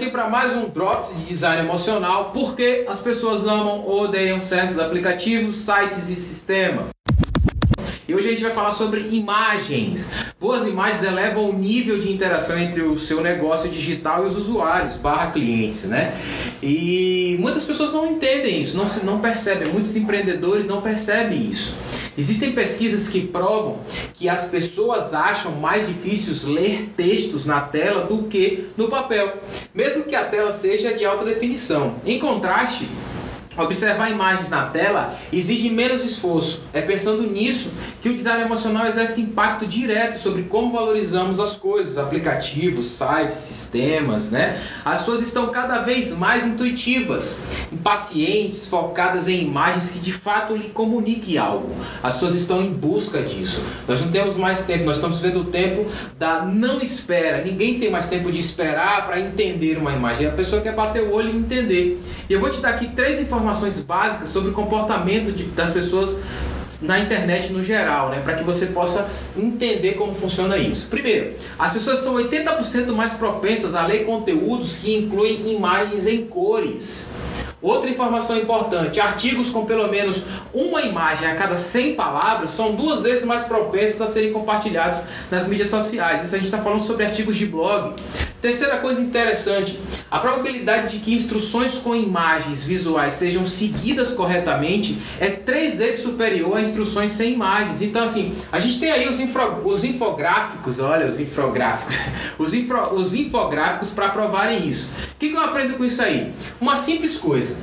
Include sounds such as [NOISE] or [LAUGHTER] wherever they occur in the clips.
aqui para mais um Drops de Design Emocional, porque as pessoas amam ou odeiam certos aplicativos, sites e sistemas. E hoje a gente vai falar sobre imagens. Boas imagens elevam o nível de interação entre o seu negócio digital e os usuários, barra clientes, né? E muitas pessoas não entendem isso, não, se, não percebem, muitos empreendedores não percebem isso. Existem pesquisas que provam que as pessoas acham mais difícil ler textos na tela do que no papel, mesmo que a tela seja de alta definição. Em contraste, Observar imagens na tela exige menos esforço. É pensando nisso que o design emocional exerce impacto direto sobre como valorizamos as coisas, aplicativos, sites, sistemas, né? As suas estão cada vez mais intuitivas, impacientes, focadas em imagens que de fato lhe comuniquem algo. As suas estão em busca disso. Nós não temos mais tempo, nós estamos vendo o tempo da não espera. Ninguém tem mais tempo de esperar para entender uma imagem. A pessoa quer bater o olho e entender. E eu vou te dar aqui três informações básicas sobre o comportamento de, das pessoas na internet no geral, né, para que você possa entender como funciona isso. Primeiro, as pessoas são 80% mais propensas a ler conteúdos que incluem imagens em cores. Outra informação importante: artigos com pelo menos uma imagem a cada 100 palavras são duas vezes mais propensos a serem compartilhados nas mídias sociais. Isso a gente está falando sobre artigos de blog. Terceira coisa interessante: a probabilidade de que instruções com imagens visuais sejam seguidas corretamente é três vezes superior a instruções sem imagens. Então, assim, a gente tem aí os, os infográficos, olha, os infográficos, [LAUGHS] os, os infográficos para provarem isso. O que, que eu aprendo com isso aí? Uma simples coisa.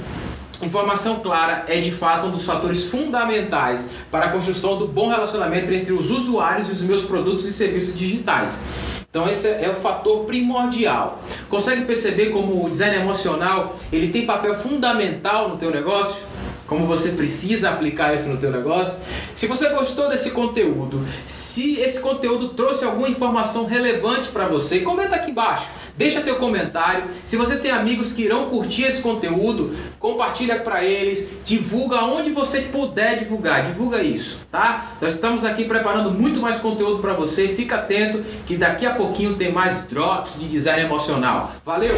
Informação clara é de fato um dos fatores fundamentais para a construção do bom relacionamento entre os usuários e os meus produtos e serviços digitais. Então esse é o fator primordial. Consegue perceber como o design emocional ele tem papel fundamental no teu negócio? Como você precisa aplicar isso no teu negócio? Se você gostou desse conteúdo, se esse conteúdo trouxe alguma informação relevante para você, comenta aqui embaixo. Deixa teu comentário. Se você tem amigos que irão curtir esse conteúdo, compartilha para eles, divulga onde você puder divulgar, divulga isso, tá? Nós estamos aqui preparando muito mais conteúdo para você. Fica atento que daqui a pouquinho tem mais drops de design emocional. Valeu!